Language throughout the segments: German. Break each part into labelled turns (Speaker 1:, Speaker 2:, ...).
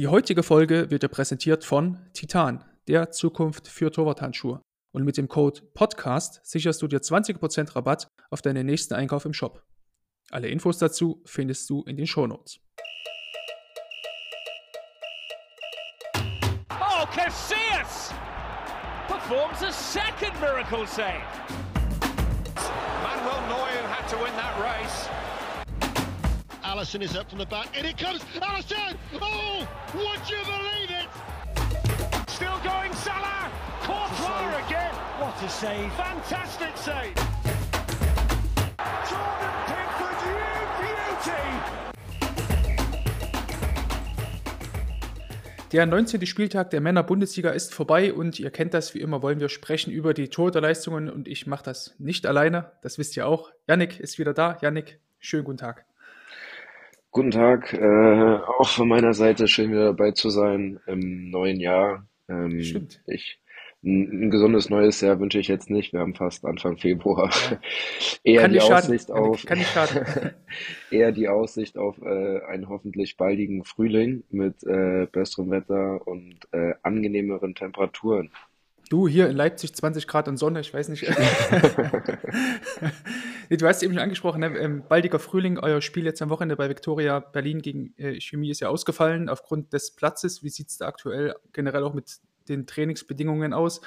Speaker 1: Die heutige Folge wird dir präsentiert von Titan, der Zukunft für Torwarthandschuhe. Und mit dem Code PODCAST sicherst du dir 20% Rabatt auf deinen nächsten Einkauf im Shop. Alle Infos dazu findest du in den Shownotes.
Speaker 2: Oh, Casillas performs a second miracle save.
Speaker 3: Manuel Neuer had to win that race.
Speaker 4: Allison is up from the back. In it comes. Allison! Oh, would you believe it?
Speaker 2: Still going, Salah. Courtois again.
Speaker 5: What a save.
Speaker 2: Fantastic save. Jordan Pickford, you beauty.
Speaker 1: Der 19. Spieltag der Männer-Bundesliga ist vorbei und ihr kennt das, wie immer wollen wir sprechen über die Torhüterleistungen und ich mache das nicht alleine, das wisst ihr auch. Yannick ist wieder da. Yannick, schönen guten Tag.
Speaker 6: Guten Tag, äh, auch von meiner Seite schön wieder dabei zu sein im neuen Jahr. Ähm,
Speaker 1: Stimmt.
Speaker 6: Ich, ein, ein gesundes neues Jahr wünsche ich jetzt nicht. Wir haben fast Anfang Februar. Eher
Speaker 1: Kann
Speaker 6: die
Speaker 1: nicht schaden.
Speaker 6: Aussicht
Speaker 1: Yannick,
Speaker 6: auf,
Speaker 1: kann nicht schaden.
Speaker 6: eher die Aussicht auf äh, einen hoffentlich baldigen Frühling mit äh, besserem Wetter und äh, angenehmeren Temperaturen.
Speaker 1: Du hier in Leipzig 20 Grad und Sonne, ich weiß nicht. Du hast eben schon angesprochen, ne? ähm, baldiger Frühling, euer Spiel jetzt am Wochenende bei Viktoria Berlin gegen äh, Chemie ist ja ausgefallen aufgrund des Platzes. Wie sieht es da aktuell generell auch mit den Trainingsbedingungen aus?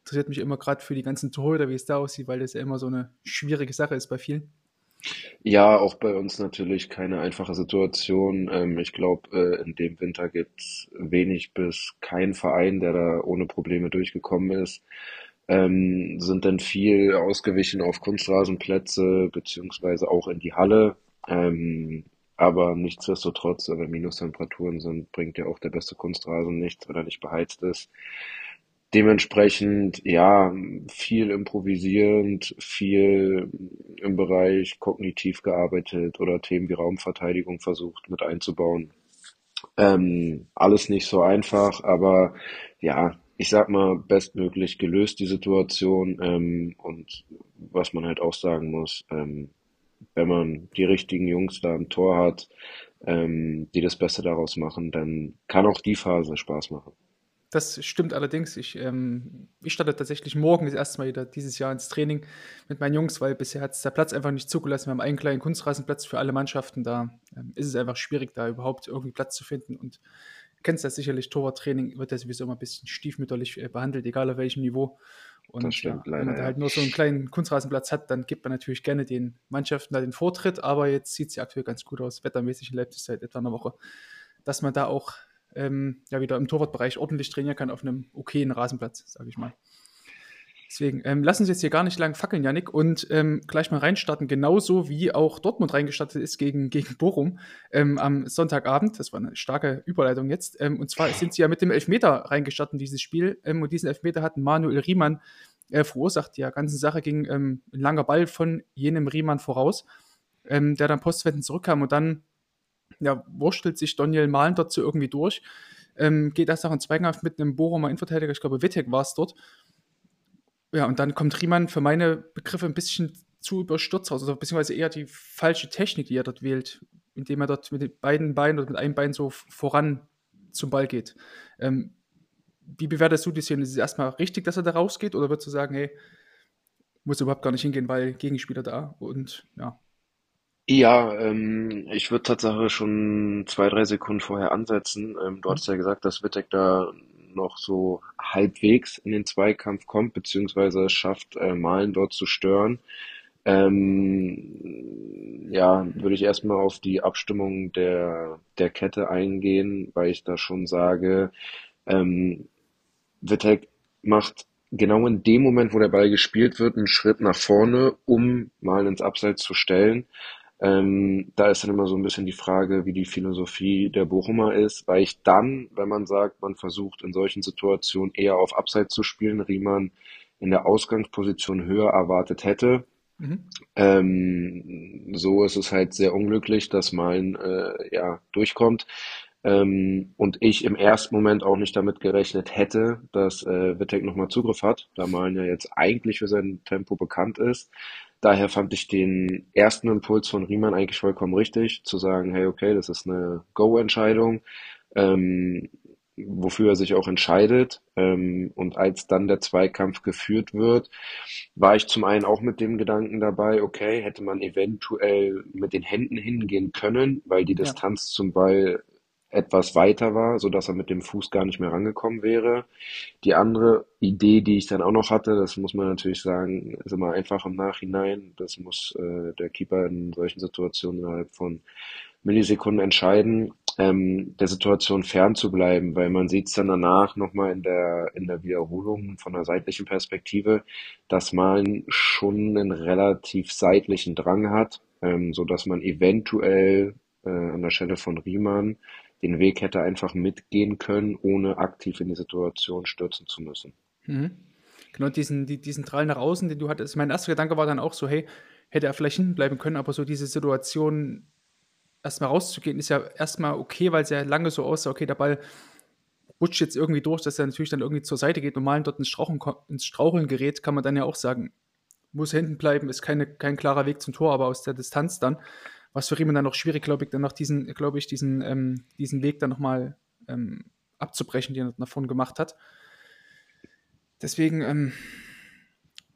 Speaker 1: Interessiert mich immer gerade für die ganzen Torhüter, wie es da aussieht, weil das ja immer so eine schwierige Sache ist bei vielen.
Speaker 6: Ja, auch bei uns natürlich keine einfache Situation. Ähm, ich glaube, äh, in dem Winter gibt es wenig bis keinen Verein, der da ohne Probleme durchgekommen ist. Ähm, sind dann viel ausgewichen auf Kunstrasenplätze beziehungsweise auch in die Halle. Ähm, aber nichtsdestotrotz, wenn Minustemperaturen sind, bringt ja auch der beste Kunstrasen nichts, wenn er nicht beheizt ist. Dementsprechend, ja, viel improvisierend, viel im Bereich kognitiv gearbeitet oder Themen wie Raumverteidigung versucht mit einzubauen. Ähm, alles nicht so einfach, aber ja, ich sag mal, bestmöglich gelöst die Situation. Ähm, und was man halt auch sagen muss, ähm, wenn man die richtigen Jungs da im Tor hat, ähm, die das Beste daraus machen, dann kann auch die Phase Spaß machen.
Speaker 1: Das stimmt allerdings. Ich, ähm, ich starte tatsächlich morgen das erste Mal wieder dieses Jahr ins Training mit meinen Jungs, weil bisher hat es der Platz einfach nicht zugelassen. Wir haben einen kleinen Kunstrasenplatz für alle Mannschaften. Da ähm, ist es einfach schwierig, da überhaupt irgendwie Platz zu finden. Und kennst das sicherlich, Torwarttraining wird ja sowieso immer ein bisschen stiefmütterlich äh, behandelt, egal auf welchem Niveau. Und
Speaker 6: stimmt
Speaker 1: ja, wenn man da halt nur so einen kleinen Kunstrasenplatz hat, dann gibt man natürlich gerne den Mannschaften da den Vortritt. Aber jetzt sieht es ja aktuell ganz gut aus, wettermäßig in Leipzig seit etwa einer Woche, dass man da auch ähm, ja wieder im Torwartbereich ordentlich trainieren kann auf einem okayen Rasenplatz, sage ich mal. Deswegen ähm, lassen Sie jetzt hier gar nicht lang fackeln, Janik, und ähm, gleich mal reinstarten, genauso wie auch Dortmund reingestartet ist gegen, gegen Bochum ähm, am Sonntagabend. Das war eine starke Überleitung jetzt. Ähm, und zwar sind sie ja mit dem Elfmeter reingestartet in dieses Spiel. Ähm, und diesen Elfmeter hat Manuel Riemann äh, verursacht. Die ganze Sache ging ähm, ein langer Ball von jenem Riemann voraus, der dann postwendend zurückkam und dann ja, wurstelt sich Daniel Mahlen dazu irgendwie durch. Geht erst noch in Zweikampf mit einem Bochumer Innenverteidiger, ich glaube Wittek war es dort. Ja, und dann kommt Riemann für meine Begriffe ein bisschen zu überstürzt raus, also beziehungsweise eher die falsche Technik, die er dort wählt, indem er dort mit den beiden Beinen oder mit einem Bein so voran zum Ball geht. Ähm, wie bewertest du die Szene? Ist es erstmal richtig, dass er da rausgeht oder würdest du sagen, hey, muss überhaupt gar nicht hingehen, weil Gegenspieler da und ja.
Speaker 6: Ja, ähm, ich würde tatsächlich schon zwei, drei Sekunden vorher ansetzen. Ähm, du hattest ja gesagt, dass Wittek da noch so halbwegs in den Zweikampf kommt, beziehungsweise es schafft, äh, Malen dort zu stören. Ähm, ja, würde ich erstmal auf die Abstimmung der, der Kette eingehen, weil ich da schon sage, ähm, Wittek macht genau in dem Moment, wo der Ball gespielt wird, einen Schritt nach vorne, um mal ins Abseits zu stellen. Ähm, da ist dann immer so ein bisschen die Frage, wie die Philosophie der Bochumer ist, weil ich dann, wenn man sagt, man versucht in solchen Situationen eher auf Abseits zu spielen, Riemann in der Ausgangsposition höher erwartet hätte.
Speaker 1: Mhm.
Speaker 6: Ähm, so ist es halt sehr unglücklich, dass Malen äh, ja durchkommt. Ähm, und ich im ersten Moment auch nicht damit gerechnet hätte, dass äh, Wittek nochmal Zugriff hat, da Malen ja jetzt eigentlich für sein Tempo bekannt ist. Daher fand ich den ersten Impuls von Riemann eigentlich vollkommen richtig, zu sagen, hey, okay, das ist eine Go-Entscheidung. ähm, wofür er sich auch entscheidet. Ähm, und als dann der Zweikampf geführt wird, war ich zum einen auch mit dem Gedanken dabei, okay, hätte man eventuell mit den Händen hingehen können, weil die
Speaker 1: Ja.
Speaker 6: Distanz zum Ball etwas weiter war, so dass er mit dem Fuß gar nicht mehr rangekommen wäre. Die andere Idee, die ich dann auch noch hatte, das muss man natürlich sagen, ist immer einfach im Nachhinein. Das muss äh, der Keeper in solchen Situationen innerhalb von Millisekunden entscheiden, ähm, der Situation fern zu bleiben, weil man sieht es dann danach nochmal in der, in der Wiederholung von der seitlichen Perspektive, dass man schon einen relativ seitlichen Drang hat, ähm, so dass man eventuell äh, an der Stelle von Riemann den Weg hätte einfach mitgehen können, ohne aktiv in die Situation stürzen zu müssen.
Speaker 1: Mhm. Genau, diesen, die, diesen Drall nach außen, den du hattest. Mein erster Gedanke war dann auch so, hey, hätte er vielleicht hinten bleiben können, aber so diese Situation erstmal rauszugehen, ist ja erstmal okay, weil es ja lange so aussah, okay, der Ball rutscht jetzt irgendwie durch, dass er natürlich dann irgendwie zur Seite geht, normal dort ins Straucheln, ins Straucheln gerät, kann man dann ja auch sagen, muss hinten bleiben, ist keine, kein klarer Weg zum Tor, aber aus der Distanz dann, was für Riemann dann noch schwierig, glaube ich, dann noch diesen, glaube ich, diesen, ähm, diesen Weg dann nochmal ähm, abzubrechen, den er davon gemacht hat. Deswegen, ähm,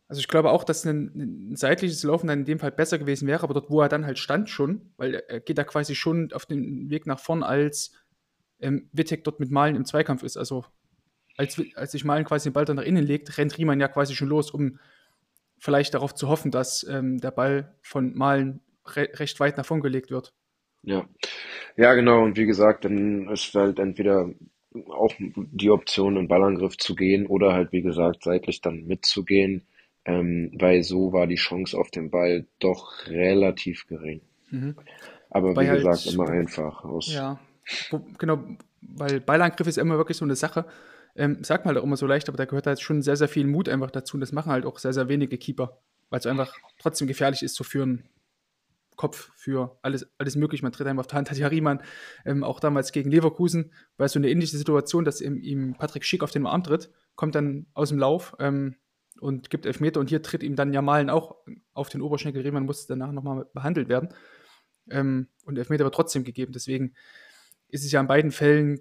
Speaker 1: also ich glaube auch, dass ein, ein seitliches Laufen dann in dem Fall besser gewesen wäre, aber dort, wo er dann halt stand schon, weil er geht da quasi schon auf den Weg nach vorn, als ähm, Wittek dort mit Malen im Zweikampf ist. Also als, als sich Malen quasi den Ball dann nach innen legt, rennt Riemann ja quasi schon los, um vielleicht darauf zu hoffen, dass ähm, der Ball von Malen re recht weit nach vorn gelegt wird.
Speaker 6: Ja, ja, genau. Und wie gesagt, dann ist halt entweder auch die Option, in Ballangriff zu gehen oder halt, wie gesagt, seitlich dann mitzugehen, ähm, weil so war die Chance auf den Ball doch relativ gering. Aber
Speaker 1: Wobei
Speaker 6: wie
Speaker 1: halt-
Speaker 6: gesagt, immer einfach aus.
Speaker 1: Ja, genau, weil Ballangriff ist immer wirklich so eine Sache. Ähm, sagt man halt auch immer so leicht, aber da gehört halt schon sehr, sehr viel Mut einfach dazu. Und das machen halt auch sehr, sehr wenige Keeper, weil es einfach trotzdem gefährlich ist, für einen Kopf, für alles, alles möglich. Man tritt einem auf die Hand. Hat ja Riemann ähm, auch damals gegen Leverkusen, weil so eine ähnliche Situation, dass ihm, ihm Patrick Schick auf den Arm tritt, kommt dann aus dem Lauf ähm, und gibt Elfmeter. Und hier tritt ihm dann ja Malen auch auf den Oberschenkel. Riemann muss danach nochmal behandelt werden. Ähm, und Elfmeter wird trotzdem gegeben. Deswegen ist es ja in beiden Fällen,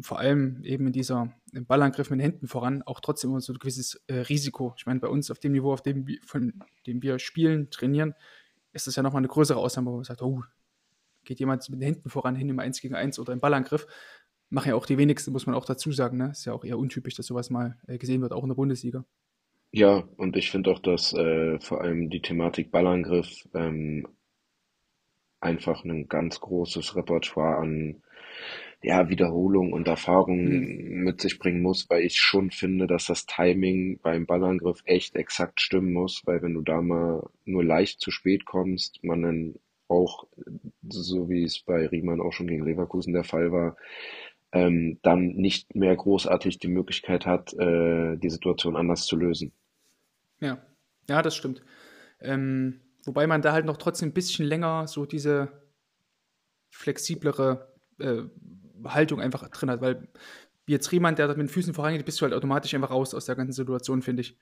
Speaker 1: vor allem eben in dieser im Ballangriff mit den Händen voran, auch trotzdem immer so ein gewisses äh, Risiko. Ich meine, bei uns auf dem Niveau, auf dem, von dem wir spielen, trainieren, ist das ja nochmal eine größere Ausnahme, wo man sagt, oh, geht jemand mit den Händen voran hin im 1 gegen 1 oder im Ballangriff. Machen ja auch die wenigsten, muss man auch dazu sagen. Ne? Ist ja auch eher untypisch, dass sowas mal äh, gesehen wird, auch in der Bundesliga.
Speaker 6: Ja, und ich finde auch, dass äh, vor allem die Thematik Ballangriff ähm, einfach ein ganz großes Repertoire an ja, Wiederholung und Erfahrung mit sich bringen muss, weil ich schon finde, dass das Timing beim Ballangriff echt exakt stimmen muss, weil wenn du da mal nur leicht zu spät kommst, man dann auch, so wie es bei Riemann auch schon gegen Leverkusen der Fall war, ähm, dann nicht mehr großartig die Möglichkeit hat, äh, die Situation anders zu lösen.
Speaker 1: Ja, ja, das stimmt. Ähm, wobei man da halt noch trotzdem ein bisschen länger so diese flexiblere äh, Haltung einfach drin hat, weil wie jetzt Riemann, der da mit den Füßen vorangeht, bist du halt automatisch einfach raus aus der ganzen Situation, finde ich.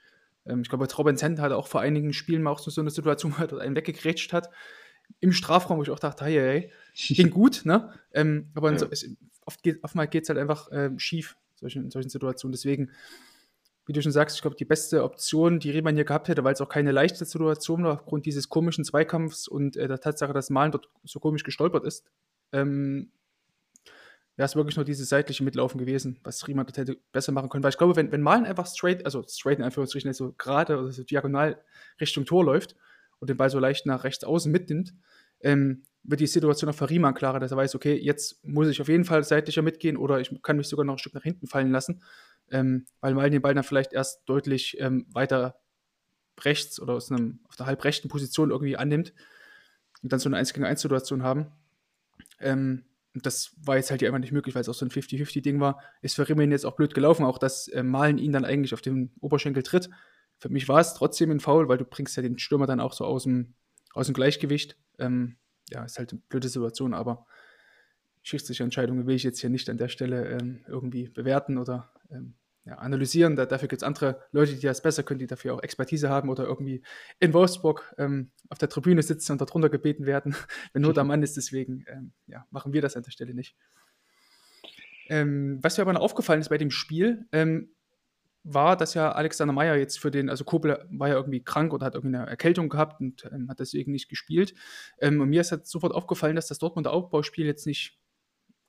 Speaker 1: Ähm, ich glaube, Robin Zent hatte auch vor einigen Spielen mal auch so, eine Situation, wo er dort einen weggegrätscht hat im Strafraum, wo ich auch dachte, hey, hey, hey. ging gut, ne? Ähm, aber
Speaker 6: Ja.
Speaker 1: so, es, oft geht, oftmals geht es halt einfach ähm, schief solchen, in solchen Situationen. Deswegen, wie du schon sagst, ich glaube, die beste Option, die Riemann hier gehabt hätte, weil es auch keine leichte Situation war, aufgrund dieses komischen Zweikampfs und äh, der Tatsache, dass Malen dort so komisch gestolpert ist, ähm, wäre es wirklich nur dieses seitliche Mitlaufen gewesen, was Riemann hätte besser machen können. Weil ich glaube, wenn, wenn Malen einfach straight, also straight in Anführungsstrichen, also gerade oder so diagonal Richtung Tor läuft und den Ball so leicht nach rechts außen mitnimmt, ähm, wird die Situation auch für Riemann klarer, dass er weiß, okay, jetzt muss ich auf jeden Fall seitlicher mitgehen oder ich kann mich sogar noch ein Stück nach hinten fallen lassen, ähm, weil Malen den Ball dann vielleicht erst deutlich ähm, weiter rechts oder aus einem, auf der halbrechten Position irgendwie annimmt und dann so eine 1 gegen 1 Situation haben. Ähm, und das war jetzt halt hier einfach nicht möglich, weil es auch so ein 50-50-Ding war. Ist für Riemann jetzt auch blöd gelaufen, auch dass äh, Malen ihn dann eigentlich auf den Oberschenkel tritt. Für mich war es trotzdem ein Foul, weil du bringst ja den Stürmer dann auch so aus dem, aus dem Gleichgewicht. Ähm, ja, ist halt eine blöde Situation, aber schiedsrichtige Entscheidungen will ich jetzt hier nicht an der Stelle ähm, irgendwie bewerten oder ähm, ja, analysieren. Da, dafür gibt es andere Leute, die das besser können, die dafür auch Expertise haben oder irgendwie in Wolfsburg ähm, auf der Tribüne sitzen und darunter gebeten werden, wenn nur der Mann ist. Deswegen ähm, ja, machen wir das an der Stelle nicht. Ähm, was mir aber noch aufgefallen ist bei dem Spiel, ähm, war, dass ja Alexander Meyer jetzt für den, also Kobel war ja irgendwie krank oder hat irgendwie eine Erkältung gehabt und ähm, hat deswegen nicht gespielt. Ähm, und mir ist halt sofort aufgefallen, dass das Dortmunder Aufbauspiel jetzt nicht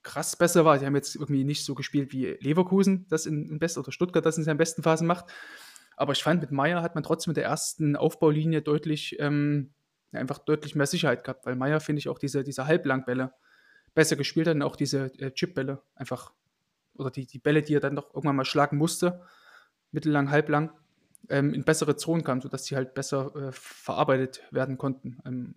Speaker 1: krass besser war. Sie haben jetzt irgendwie nicht so gespielt wie Leverkusen, das in, in bester oder Stuttgart das in seinen besten Phasen macht. Aber ich fand, mit Meyer hat man trotzdem mit der ersten Aufbaulinie deutlich, ähm, einfach deutlich mehr Sicherheit gehabt, weil Meyer, finde ich, auch diese, diese Halblangbälle besser gespielt hat und auch diese äh, Chipbälle einfach, oder die, die Bälle, die er dann doch irgendwann mal schlagen musste, mittellang, halblang, ähm, in bessere Zonen kam, sodass sie halt besser äh, verarbeitet werden konnten. Ähm,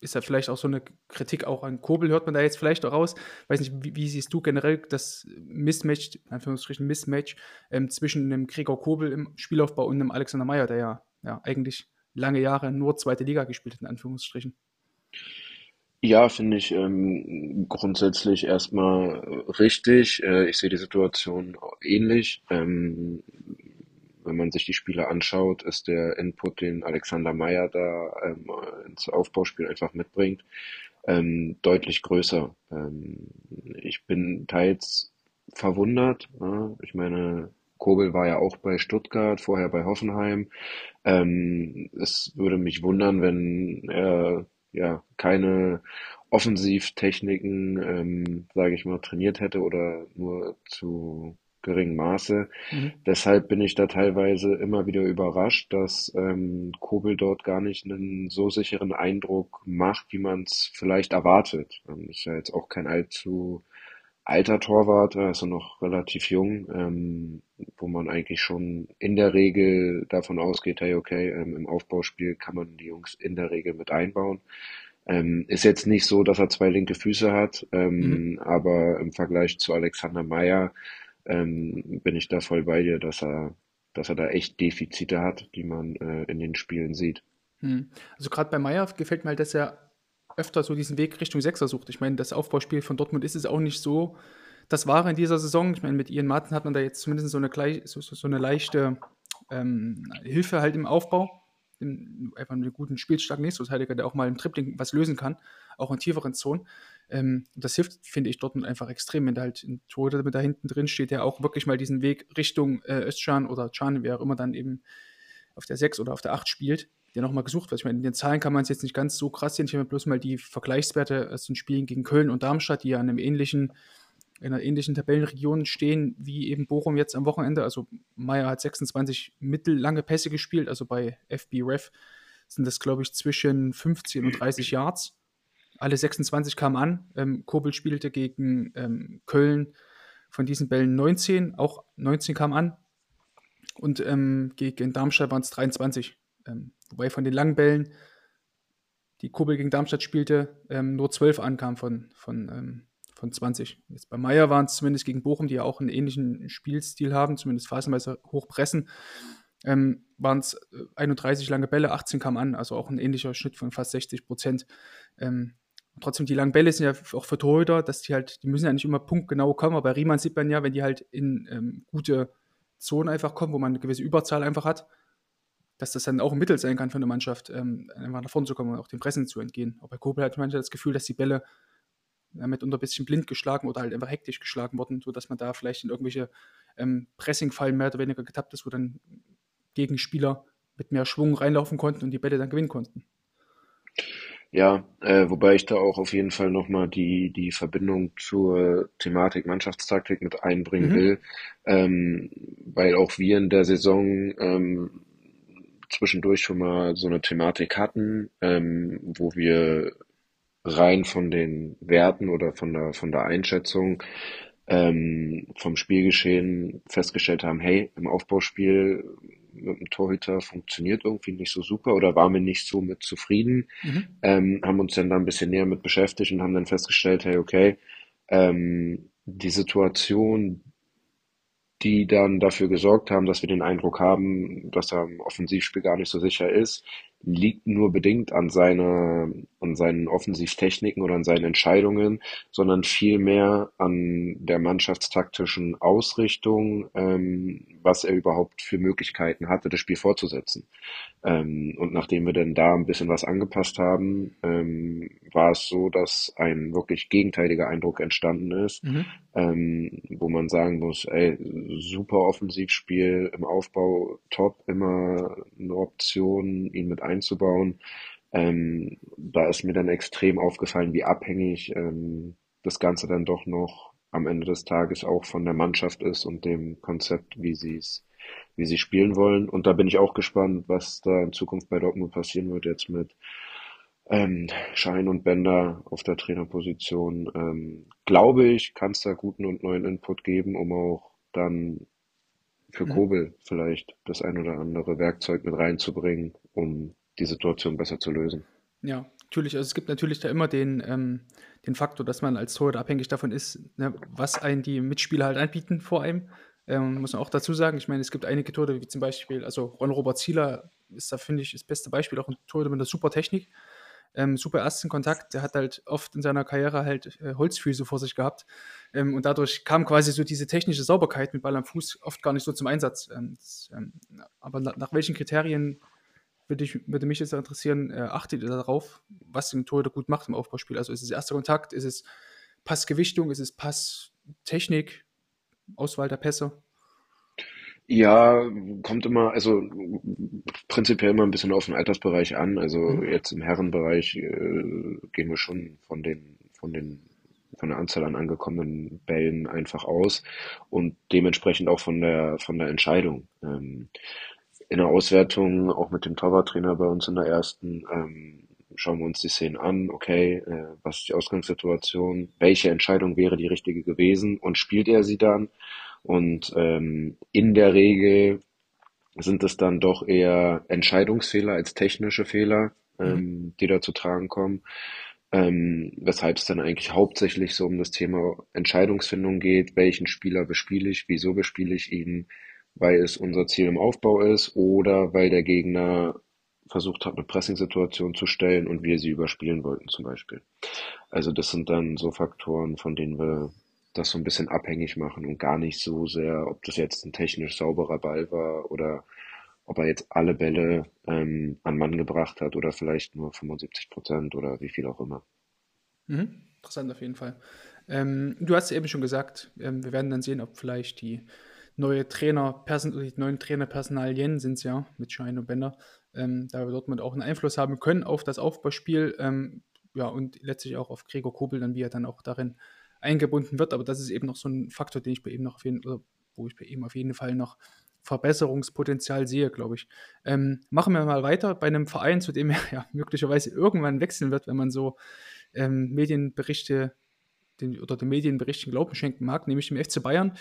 Speaker 1: ist ja vielleicht auch so eine Kritik auch an Kobel, hört man da jetzt vielleicht auch raus. Weiß nicht, wie, wie siehst du generell das Mismatch, in Anführungsstrichen Mismatch, ähm, zwischen einem Gregor Kobel im Spielaufbau und einem Alexander Meyer, der ja, ja eigentlich lange Jahre nur zweite Liga gespielt hat, in Anführungsstrichen.
Speaker 6: Ja, finde ich ähm, grundsätzlich erstmal richtig. Äh, ich sehe die Situation ähnlich. Ähm, wenn man sich die Spiele anschaut, ist der Input, den Alexander Meyer da ähm, ins Aufbauspiel einfach mitbringt, ähm, deutlich größer. Ähm, ich bin teils verwundert. Ja? Ich meine, Kobel war ja auch bei Stuttgart, vorher bei Hoffenheim. Ähm, es würde mich wundern, wenn er ja keine Offensivtechniken, ähm, sage ich mal, trainiert hätte oder nur zu geringem Maße. Mhm. Deshalb bin ich da teilweise immer wieder überrascht, dass ähm, Kobel dort gar nicht einen so sicheren Eindruck macht, wie man es vielleicht erwartet. Ähm, ist ja jetzt auch kein allzu alter Torwart, ist noch relativ jung, ähm, wo man eigentlich schon in der Regel davon ausgeht, hey, okay, ähm, im Aufbauspiel kann man die Jungs in der Regel mit einbauen. Ähm, ist jetzt nicht so, dass er zwei linke Füße hat, ähm, mhm. aber im Vergleich zu Alexander Meyer ähm, bin ich da voll bei dir, dass er, dass er da echt Defizite hat, die man äh, in den Spielen sieht.
Speaker 1: Hm. Also gerade bei Meyer gefällt mir halt, dass er öfter so diesen Weg Richtung Sechser sucht. Ich meine, das Aufbauspiel von Dortmund ist es auch nicht so das Wahre in dieser Saison. Ich meine, mit Ian Martin hat man da jetzt zumindest so eine, so, so eine leichte ähm, Hilfe halt im Aufbau. Einfach einen guten spielstarken Nächstverteidiger, der auch mal im Tripling was lösen kann, auch in tieferen Zonen. Ähm, das hilft, finde ich, Dortmund einfach extrem, wenn da halt ein Torhüter da hinten drin steht, der auch wirklich mal diesen Weg Richtung äh, Özcan oder Can, wer auch immer dann eben auf der 6 oder auf der 8 spielt, der nochmal gesucht wird. Ich meine, in den Zahlen kann man es jetzt nicht ganz so krass sehen. Ich habe bloß mal die Vergleichswerte aus den Spielen gegen Köln und Darmstadt, die ja in einem ähnlichen, in einer ähnlichen Tabellenregion stehen, wie eben Bochum jetzt am Wochenende. Also Meier hat 26 mittellange Pässe gespielt, also bei FB Ref sind das, glaube ich, zwischen 15 und 30 Yards. Alle 26 kamen an. Ähm, Kobel spielte gegen ähm, Köln von diesen Bällen 19, auch 19 kamen an. Und ähm, gegen Darmstadt waren es 23. Ähm, wobei von den langen Bällen, die Kobel gegen Darmstadt spielte, ähm, nur 12 ankamen von, von, ähm, von 20. Jetzt bei Meier waren es zumindest gegen Bochum, die ja auch einen ähnlichen Spielstil haben, zumindest phasenweise hochpressen, ähm, waren es 31 lange Bälle, 18 kamen an, also auch ein ähnlicher Schnitt von fast 60 Prozent. Ähm, trotzdem, die langen Bälle sind ja auch für Torhüter, dass die halt, die müssen ja nicht immer punktgenau kommen, aber bei Riemann sieht man ja, wenn die halt in ähm, gute Zonen einfach kommen, wo man eine gewisse Überzahl einfach hat, dass das dann auch ein Mittel sein kann für eine Mannschaft, ähm, einfach nach vorne zu kommen und auch dem Pressen zu entgehen. Auch bei Kobel hat manchmal das Gefühl, dass die Bälle mitunter ein bisschen blind geschlagen oder halt einfach hektisch geschlagen wurden, sodass man da vielleicht in irgendwelche ähm, Pressingfallen mehr oder weniger getappt ist, wo dann Gegenspieler mit mehr Schwung reinlaufen konnten und die Bälle dann gewinnen konnten.
Speaker 6: Ja, äh, wobei ich da auch auf jeden Fall nochmal die, die Verbindung zur Thematik Mannschaftstaktik mit einbringen mhm. will, ähm, weil auch wir in der Saison ähm, zwischendurch schon mal so eine Thematik hatten, ähm, wo wir rein von den Werten oder von der, von der Einschätzung ähm, vom Spielgeschehen festgestellt haben, hey, im Aufbauspiel mit dem Torhüter funktioniert irgendwie nicht so super oder waren wir nicht so mit zufrieden. Mhm. Ähm, haben uns dann da ein bisschen näher mit beschäftigt und haben dann festgestellt, hey, okay, ähm, die Situation, die dann dafür gesorgt haben, dass wir den Eindruck haben, dass er im Offensivspiel gar nicht so sicher ist, liegt nur bedingt an seiner, an seinen Offensivtechniken oder an seinen Entscheidungen, sondern vielmehr an der mannschaftstaktischen Ausrichtung, ähm, was er überhaupt für Möglichkeiten hatte, das Spiel fortzusetzen. Ähm, und nachdem wir dann da ein bisschen was angepasst haben, ähm, war es so, dass ein wirklich gegenteiliger Eindruck entstanden ist,
Speaker 1: Mhm.
Speaker 6: ähm, wo man sagen muss, ey, super Offensivspiel im Aufbau, top, immer eine Option, ihn mit einzubauen. Ähm, da ist mir dann extrem aufgefallen, wie abhängig ähm, das Ganze dann doch noch am Ende des Tages auch von der Mannschaft ist und dem Konzept, wie sie es, wie sie spielen wollen. Und da bin ich auch gespannt, was da in Zukunft bei Dortmund passieren wird jetzt mit ähm, Schein und Bender auf der Trainerposition. Ähm, glaube ich, kann es da guten und neuen Input geben, um auch dann für. Kobel vielleicht das ein oder andere Werkzeug mit reinzubringen, um die Situation besser zu lösen.
Speaker 1: Ja, natürlich. Also es gibt natürlich da immer den, ähm, den Faktor, dass man als Torhüter abhängig davon ist, ne, was einen die Mitspieler halt anbieten vor einem. Ähm, muss man auch dazu sagen. Ich meine, es gibt einige Torhüter, wie zum Beispiel, also Ron-Robert Zieler ist da, finde ich, das beste Beispiel, auch ein Torhüter mit einer super Technik, ähm, super ersten Kontakt. Der hat halt oft in seiner Karriere halt äh, Holzfüße vor sich gehabt. Ähm, und dadurch kam quasi so diese technische Sauberkeit mit Ball am Fuß oft gar nicht so zum Einsatz. Ähm, das, ähm, aber na, nach welchen Kriterien würde, ich, würde mich jetzt interessieren, äh, achtet ihr darauf, was den Torhüter gut macht im Aufbauspiel? Also ist es erster Kontakt, ist es Passgewichtung, ist es Passtechnik, Auswahl der Pässe?
Speaker 6: Ja, kommt immer, also prinzipiell immer ein bisschen auf den Altersbereich an. Also
Speaker 1: Mhm.
Speaker 6: jetzt im Herrenbereich äh, gehen wir schon von den, von den, von der Anzahl an angekommenen Bällen einfach aus und dementsprechend auch von der, von der Entscheidung. Ähm, in der Auswertung, auch mit dem Torwarttrainer bei uns in der ersten, ähm, schauen wir uns die Szenen an, okay, äh, was ist die Ausgangssituation, welche Entscheidung wäre die richtige gewesen? Und spielt er sie dann? Und ähm, in der Regel sind es dann doch eher Entscheidungsfehler als technische Fehler, ähm, die da zu tragen kommen. Ähm, weshalb es dann eigentlich hauptsächlich so um das Thema Entscheidungsfindung geht, welchen Spieler bespiele ich, wieso bespiele ich ihn, weil es unser Ziel im Aufbau ist oder weil der Gegner versucht hat, eine Pressing-Situation zu stellen und wir sie überspielen wollten zum Beispiel. Also das sind dann so Faktoren, von denen wir das so ein bisschen abhängig machen und gar nicht so sehr, ob das jetzt ein technisch sauberer Ball war oder ob er jetzt alle Bälle ähm, an Mann gebracht hat oder vielleicht nur 75 Prozent oder wie viel auch immer.
Speaker 1: Mhm. Interessant auf jeden Fall. Ähm, du hast eben schon gesagt, ähm, wir werden dann sehen, ob vielleicht die neue Trainer, neuen Trainerpersonalien sind es ja mit Schein und Bender, ähm, da wir Dortmund auch einen Einfluss haben können auf das Aufbauspiel, ähm, ja, und letztlich auch auf Gregor Kobel, dann wie er dann auch darin eingebunden wird. Aber das ist eben noch so ein Faktor, den ich bei ihm noch auf jeden, oder wo ich bei ihm auf jeden Fall noch Verbesserungspotenzial sehe, glaube ich. Ähm, machen wir mal weiter bei einem Verein, zu dem er ja möglicherweise irgendwann wechseln wird, wenn man so ähm, Medienberichte den, oder den Medienberichten Glauben schenken mag, nämlich dem FC Bayern,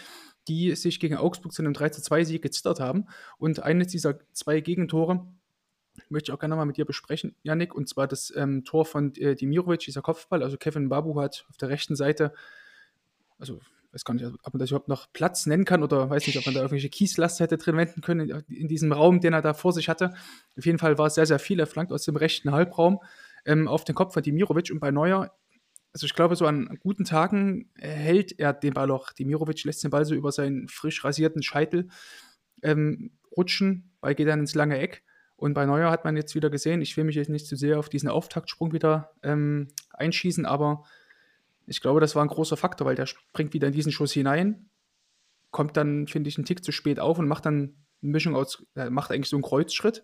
Speaker 1: die sich gegen Augsburg zu einem 3-2-Sieg gezittert haben. Und eines dieser zwei Gegentore möchte ich auch gerne mal mit dir besprechen, Yannick, und zwar das ähm, Tor von äh, Dimirovic, dieser Kopfball. Also Kevin Babu hat auf der rechten Seite, also weiß gar nicht, ob man das überhaupt noch Platz nennen kann oder weiß nicht, ob man da irgendwelche Kieslast hätte drin wenden können in, in, diesem Raum, den er da vor sich hatte. Auf jeden Fall war es sehr, sehr viel. Er flankt aus dem rechten Halbraum ähm, auf den Kopf von Dimirovic und bei Neuer also ich glaube, so an guten Tagen hält er den Ball auch. Dimirovic lässt den Ball so über seinen frisch rasierten Scheitel ähm, rutschen, Ball geht dann ins lange Eck. Und bei Neuer hat man jetzt wieder gesehen, ich will mich jetzt nicht zu sehr auf diesen Auftaktsprung wieder ähm, einschießen, aber ich glaube, das war ein großer Faktor, weil der springt wieder in diesen Schuss hinein, kommt dann, finde ich, einen Tick zu spät auf und macht dann eine Mischung aus, äh, macht eigentlich so einen Kreuzschritt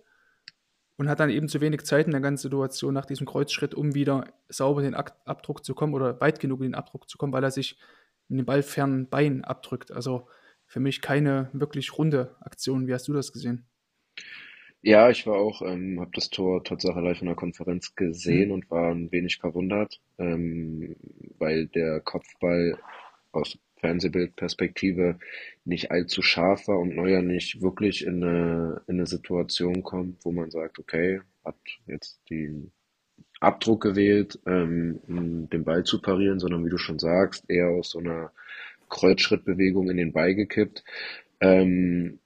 Speaker 1: und hat dann eben zu wenig Zeit in der ganzen Situation nach diesem Kreuzschritt, um wieder sauber den Abdruck zu kommen oder weit genug in den Abdruck zu kommen, weil er sich in den ballfernen Bein abdrückt. Also für mich keine wirklich runde Aktion. Wie hast du das gesehen?
Speaker 6: Ja, ich war auch, ähm, habe das Tor Tatsache live in der Konferenz gesehen mhm. und war ein wenig verwundert, ähm, weil der Kopfball aus Fernsehbildperspektive nicht allzu scharf war und Neuer nicht wirklich in eine, in eine Situation kommt, wo man sagt, okay, hat jetzt den Abdruck gewählt, ähm, um den Ball zu parieren, sondern wie du schon sagst, eher aus so einer Kreuzschrittbewegung in den Ball gekippt. Ähm,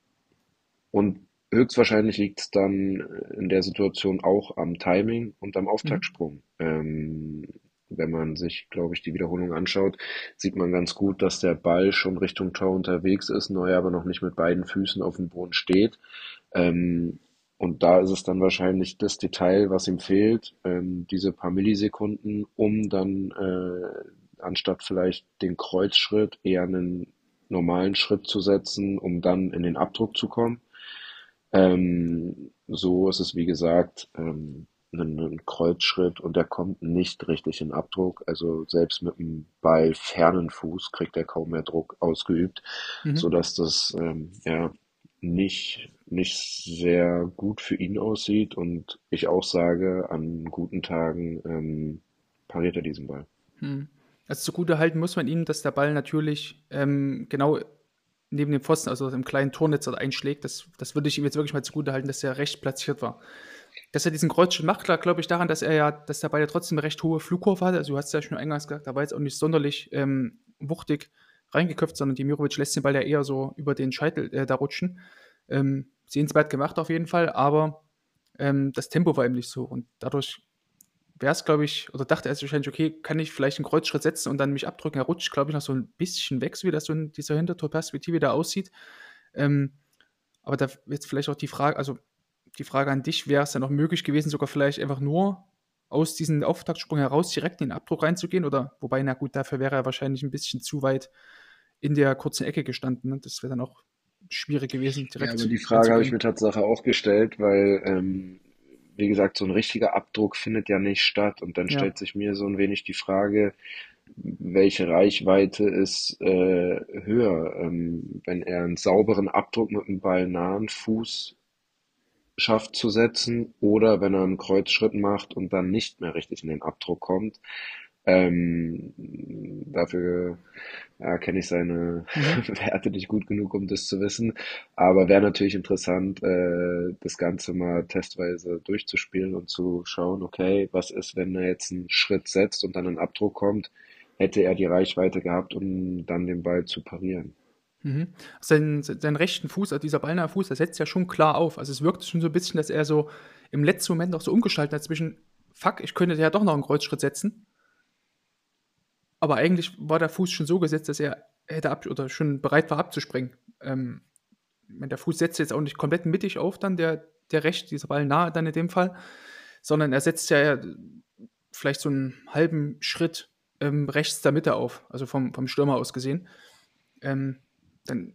Speaker 6: und höchstwahrscheinlich liegt es dann in der Situation auch am Timing und am
Speaker 1: Mhm.
Speaker 6: Auftaktsprung. Ähm, wenn man sich, glaube ich, die Wiederholung anschaut, sieht man ganz gut, dass der Ball schon Richtung Tor unterwegs ist, Neuer aber noch nicht mit beiden Füßen auf dem Boden steht. Ähm, und da ist es dann wahrscheinlich das Detail, was ihm fehlt, ähm, diese paar Millisekunden, um dann äh, anstatt vielleicht den Kreuzschritt eher einen normalen Schritt zu setzen, um dann in den Abdruck zu kommen. Ähm, so ist es, wie gesagt, ähm, ein, ein Kreuzschritt und der kommt nicht richtig in Abdruck. Also selbst mit einem Ball fernen Fuß kriegt er kaum mehr Druck ausgeübt,
Speaker 1: Mhm.
Speaker 6: so dass das ähm, ja nicht nicht sehr gut für ihn aussieht und ich auch sage, an guten Tagen ähm, pariert er diesen Ball.
Speaker 1: Hm. Also zugute halten muss man ihm, dass der Ball natürlich ähm, genau neben dem Pfosten, also im kleinen Tornetz einschlägt. Das, das würde ich ihm jetzt wirklich mal zugute halten, dass er recht platziert war. Dass er diesen Kreuzschritt macht, lag, glaube ich, daran, dass er ja, dass der Ball ja trotzdem eine recht hohe Flugkurve hatte. Also du hast ja schon eingangs gesagt, da war jetzt auch nicht sonderlich ähm, wuchtig reingeköpft, sondern Dimirovic lässt den Ball ja eher so über den Scheitel äh, da rutschen. Ähm, sehenswert gemacht auf jeden Fall, aber ähm, das Tempo war eben nicht so und dadurch wäre es, glaube ich, oder dachte er sich wahrscheinlich, okay, kann ich vielleicht einen Kreuzschritt setzen und dann mich abdrücken. Er rutscht, glaube ich, noch so ein bisschen weg, so wie das so in dieser Hintertorperspektive da aussieht. Ähm, aber da jetzt vielleicht auch die Frage, also die Frage an dich, wäre es dann noch möglich gewesen, sogar vielleicht einfach nur aus diesem Auftaktsprung heraus direkt in den Abdruck reinzugehen? Oder, wobei, na gut, dafür wäre er wahrscheinlich ein bisschen zu weit in der kurzen Ecke gestanden. Ne? Das wäre dann auch schwierig gewesen,
Speaker 6: Ja,
Speaker 1: direkt
Speaker 6: aber die Frage habe ich mir Tatsache auch gestellt, weil, ähm, wie gesagt, so ein richtiger Abdruck findet ja nicht statt. Und dann
Speaker 1: Ja.
Speaker 6: stellt sich mir so ein wenig die Frage, welche Reichweite ist äh, höher, ähm, wenn er einen sauberen Abdruck mit einem ballnahen Fuß schafft zu setzen oder wenn er einen Kreuzschritt macht und dann nicht mehr richtig in den Abdruck kommt. Ähm, dafür ja, kenne ich seine
Speaker 1: Mhm.
Speaker 6: Werte nicht gut genug, um das zu wissen. Aber wäre natürlich interessant, äh, das Ganze mal testweise durchzuspielen und zu schauen, okay, was ist, wenn er jetzt einen Schritt setzt und dann ein Abdruck kommt, hätte er die Reichweite gehabt, um dann den Ball zu parieren.
Speaker 1: Mhm. Sein, sein rechten Fuß, also dieser ballnahe Fuß, der setzt ja schon klar auf. Also es wirkt schon so ein bisschen, dass er so im letzten Moment auch so umgeschaltet hat zwischen, fuck, ich könnte ja doch noch einen Kreuzschritt setzen. Aber eigentlich war der Fuß schon so gesetzt, dass er hätte ab oder schon bereit war abzuspringen. Ähm, der Fuß setzt jetzt auch nicht komplett mittig auf, dann der, der recht, dieser Ball nahe dann in dem Fall, sondern er setzt ja vielleicht so einen halben Schritt ähm, rechts der Mitte auf, also vom, vom Stürmer aus gesehen. Ähm, dann,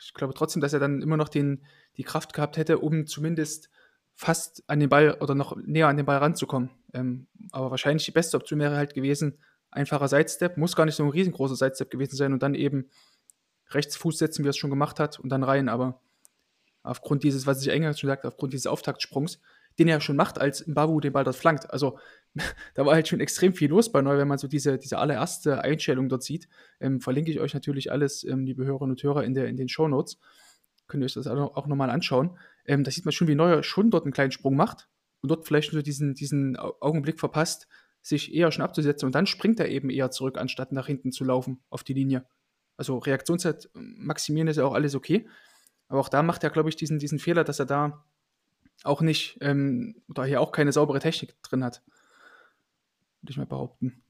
Speaker 1: ich glaube trotzdem, dass er dann immer noch den, die Kraft gehabt hätte, um zumindest fast an den Ball oder noch näher an den Ball ranzukommen. Ähm, aber wahrscheinlich die beste Option wäre halt gewesen, einfacher Sidestep, muss gar nicht so ein riesengroßer Sidestep gewesen sein und dann eben rechts Fuß setzen, wie er es schon gemacht hat, und dann rein. Aber aufgrund dieses, was ich eingangs schon sagte, aufgrund dieses Auftaktsprungs, den er schon macht, als Mbabu den Ball dort flankt. Also da war halt schon extrem viel los bei Neu, wenn man so diese, diese allererste Einstellung dort sieht. Ähm, verlinke ich euch natürlich alles, ähm, liebe Hörerinnen und Hörer, in, der, in den Shownotes. Könnt ihr euch das auch, auch nochmal anschauen. Ähm, da sieht man schon, wie Neuer schon dort einen kleinen Sprung macht und dort vielleicht nur diesen, diesen Augenblick verpasst, sich eher schon abzusetzen und dann springt er eben eher zurück, anstatt nach hinten zu laufen auf die Linie. Also Reaktionszeit maximieren ist ja auch alles okay. Aber auch da macht er, glaube ich, diesen, diesen Fehler, dass er da auch nicht ähm, oder hier auch keine saubere Technik drin hat. Würde ich mal behaupten.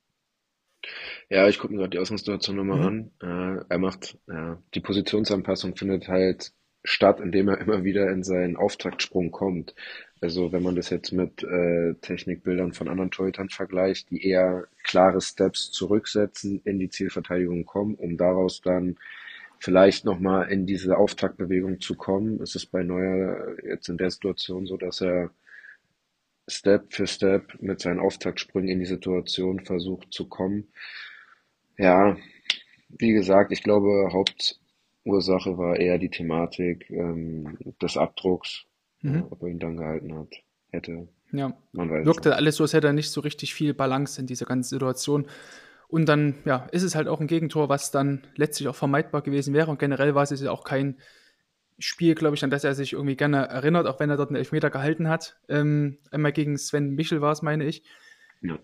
Speaker 6: Ja, ich gucke mir gerade die Ausgangssituation nochmal
Speaker 1: Mhm.
Speaker 6: an. Äh, er macht, ja, die Positionsanpassung findet halt statt, indem er immer wieder in seinen Auftaktsprung kommt. Also wenn man das jetzt mit äh, Technikbildern von anderen Torhütern vergleicht, die eher klare Steps zurücksetzen, in die Zielverteidigung kommen, um daraus dann vielleicht nochmal in diese Auftaktbewegung zu kommen, ist es bei Neuer jetzt in der Situation so, dass er Step für Step mit seinen Auftaktsprüngen in die Situation versucht zu kommen. Ja, wie gesagt, ich glaube, Hauptursache war eher die Thematik ähm, des Abdrucks.
Speaker 1: Mhm.
Speaker 6: Ob er ihn dann gehalten hat, hätte,
Speaker 1: Ja,
Speaker 6: man weiß
Speaker 1: wirkte alles so, als hätte er nicht so richtig viel Balance in dieser ganzen Situation. Und dann, ja, ist es halt auch ein Gegentor, was dann letztlich auch vermeidbar gewesen wäre. Und generell war es ja auch kein Spiel, glaube ich, an das er sich irgendwie gerne erinnert, auch wenn er dort einen Elfmeter gehalten hat. Ähm, einmal gegen Sven Michel war es, meine ich.
Speaker 6: Ja.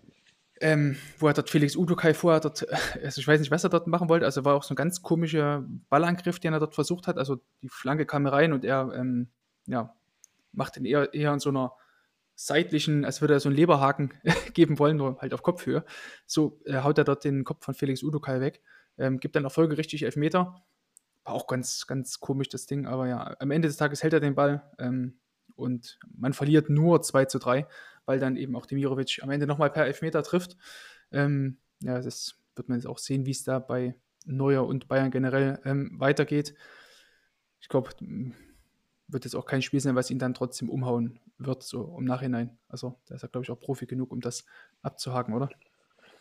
Speaker 1: Ähm, wo er dort Felix Udokai vorher dort, also ich weiß nicht, was er dort machen wollte, also war auch so ein ganz komischer Ballangriff, den er dort versucht hat. Also die Flanke kam rein und er ähm, ja, macht ihn eher, eher in so einer seitlichen, als würde er so einen Leberhaken geben wollen, nur halt auf Kopfhöhe. So äh, haut er dort den Kopf von Felix Udokai weg, ähm, gibt dann Erfolge richtig Elfmeter. War auch ganz, ganz komisch das Ding, aber ja, am Ende des Tages hält er den Ball ähm, und man verliert nur 2 zu 3, weil dann eben auch Demirovic am Ende nochmal per Elfmeter trifft. Ähm, ja, das wird man jetzt auch sehen, wie es da bei Neuer und Bayern generell ähm, weitergeht. Ich glaube, wird jetzt auch kein Spiel sein, was ihn dann trotzdem umhauen wird, so im Nachhinein. Also, da ist er, glaube ich, auch Profi genug, um das abzuhaken, oder?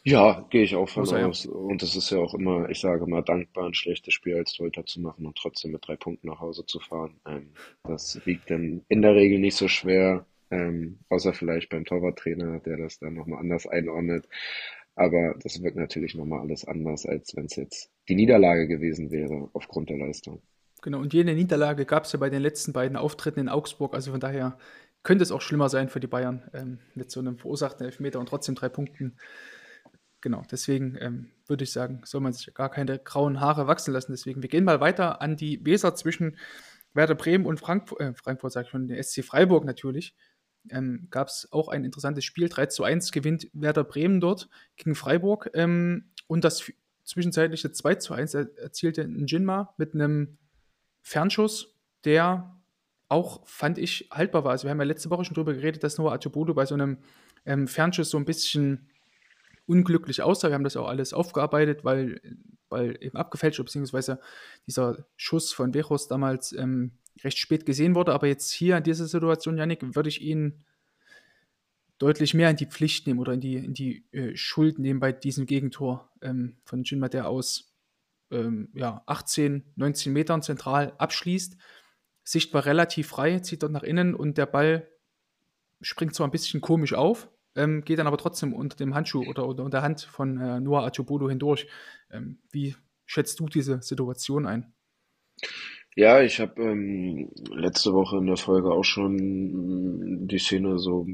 Speaker 6: Ja, gehe ich auch von
Speaker 1: Muss er ja.
Speaker 6: aus. Und es ist ja auch immer, ich sage mal, dankbar, ein schlechtes Spiel als Torhüter zu machen und trotzdem mit drei Punkten nach Hause zu fahren. Ähm, das wiegt dann in der Regel nicht so schwer, ähm, außer vielleicht beim Torwarttrainer, der das dann nochmal anders einordnet. Aber das wirkt natürlich nochmal alles anders, als wenn es jetzt die Niederlage gewesen wäre aufgrund der Leistung.
Speaker 1: Genau, und jene Niederlage gab es ja bei den letzten beiden Auftritten in Augsburg. Also von daher könnte es auch schlimmer sein für die Bayern ähm, mit so einem verursachten Elfmeter und trotzdem drei Punkten. Genau, deswegen ähm, würde ich sagen, soll man sich gar keine grauen Haare wachsen lassen. Deswegen, wir gehen mal weiter an die Weser zwischen Werder Bremen und Frankfurt, äh, Frankfurt sage ich schon, der SC Freiburg natürlich. Ähm, Gab es auch ein interessantes Spiel. 3 zu 1 gewinnt Werder Bremen dort gegen Freiburg. Ähm, und das zwischenzeitliche 2 zu 1 er erzielte Njinma mit einem Fernschuss, der auch, fand ich, haltbar war. Also wir haben ja letzte Woche schon drüber geredet, dass Noah Atubodo bei so einem ähm, Fernschuss so ein bisschen unglücklich aussah. Wir haben das auch alles aufgearbeitet, weil, weil eben abgefälscht, beziehungsweise dieser Schuss von Vejos damals ähm, recht spät gesehen wurde. Aber jetzt hier in dieser Situation, Janik, würde ich ihn deutlich mehr in die Pflicht nehmen oder in die, in die äh, Schuld nehmen bei diesem Gegentor ähm, von Jinma, der aus ähm, ja, 18, 19 Metern zentral abschließt. Sicht war relativ frei, zieht dort nach innen und der Ball springt zwar ein bisschen komisch auf, ähm, geht dann aber trotzdem unter dem Handschuh oder unter der Hand von äh, Noah Achobodo hindurch. Ähm, wie schätzt du diese Situation ein?
Speaker 6: Ja, ich habe ähm, letzte Woche in der Folge auch schon mm, die Szene so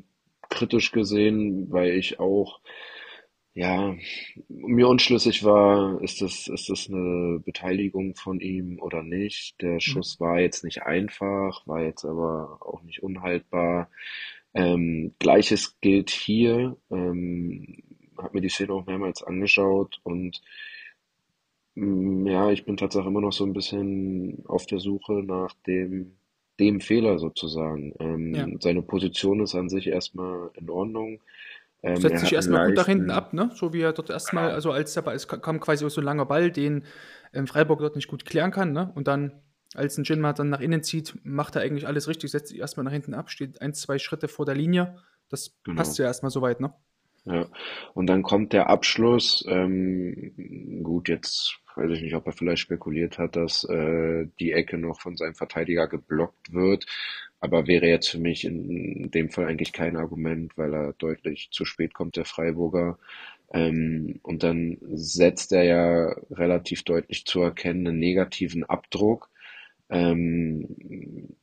Speaker 6: kritisch gesehen, weil ich auch ja, mir unschlüssig war, ist das, ist das eine Beteiligung von ihm oder nicht? Der Schuss war jetzt nicht einfach, war jetzt aber auch nicht unhaltbar. Ähm, Gleiches gilt hier. Ähm, habe mir die Szene auch mehrmals angeschaut und mm, ja, ich bin tatsächlich immer noch so ein bisschen auf der Suche nach dem, dem Fehler sozusagen. Ähm,
Speaker 1: Ja.
Speaker 6: seine Position ist an sich erstmal in Ordnung. Ähm,
Speaker 1: Setzt sich erstmal gut nach hinten ab, ne? So wie er dort erstmal, also als Ball, es kam quasi so ein langer Ball, den ähm, Freiburg dort nicht gut klären kann, ne? Und dann, als ein Jinma dann nach innen zieht, macht er eigentlich alles richtig, setzt sich erstmal nach hinten ab, steht ein, zwei Schritte vor der Linie. Das
Speaker 6: genau.
Speaker 1: passt ja erstmal soweit, ne?
Speaker 6: Ja, und dann kommt der Abschluss. Ähm, gut, jetzt weiß ich nicht, ob er vielleicht spekuliert hat, dass äh, die Ecke noch von seinem Verteidiger geblockt wird. Aber wäre jetzt für mich in dem Fall eigentlich kein Argument, weil er deutlich zu spät kommt, der Freiburger. Ähm, und dann setzt er ja relativ deutlich zu erkennen einen negativen Abdruck. Ähm,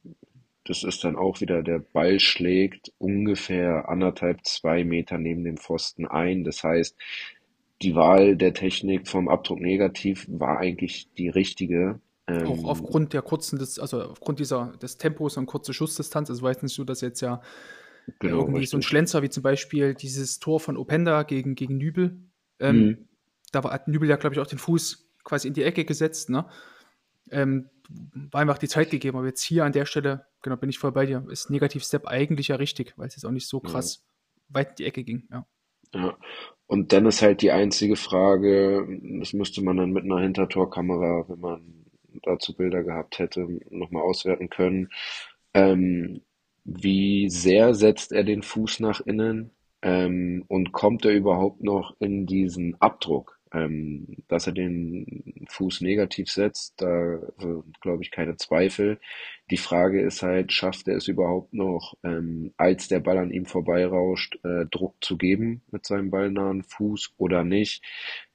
Speaker 6: das ist dann auch wieder, der Ball schlägt ungefähr anderthalb, zwei Meter neben dem Pfosten ein. Das heißt, die Wahl der Technik vom Abdruck negativ war eigentlich die richtige.
Speaker 1: Auch
Speaker 6: Ähm,
Speaker 1: aufgrund der kurzen, des, also aufgrund dieser, des Tempos und kurze Schussdistanz. Also jetzt nicht so, dass jetzt ja
Speaker 6: genau,
Speaker 1: irgendwie so ein
Speaker 6: richtig.
Speaker 1: Schlenzer, wie zum Beispiel dieses Tor von Openda gegen, gegen Nübel. Ähm,
Speaker 6: Mhm.
Speaker 1: da war, hat Nübel ja, glaube ich, auch den Fuß quasi in die Ecke gesetzt, ne? Ähm, war einfach die Zeit gegeben. Aber jetzt hier an der Stelle, genau, bin ich voll bei dir, ist Negativ-Step eigentlich ja richtig, weil es jetzt auch nicht so
Speaker 6: Ja.
Speaker 1: krass weit in die Ecke ging. Ja.
Speaker 6: Ja, und dann ist halt die einzige Frage, das müsste man dann mit einer Hintertorkamera, wenn man dazu Bilder gehabt hätte, nochmal auswerten können. Ähm, wie sehr setzt er den Fuß nach innen? Ähm, und kommt er überhaupt noch in diesen Abdruck? Ähm, dass er den Fuß negativ setzt, da glaube ich, keine Zweifel. Die Frage ist halt, schafft er es überhaupt noch, ähm, als der Ball an ihm vorbeirauscht, äh, Druck zu geben mit seinem ballnahen Fuß oder nicht?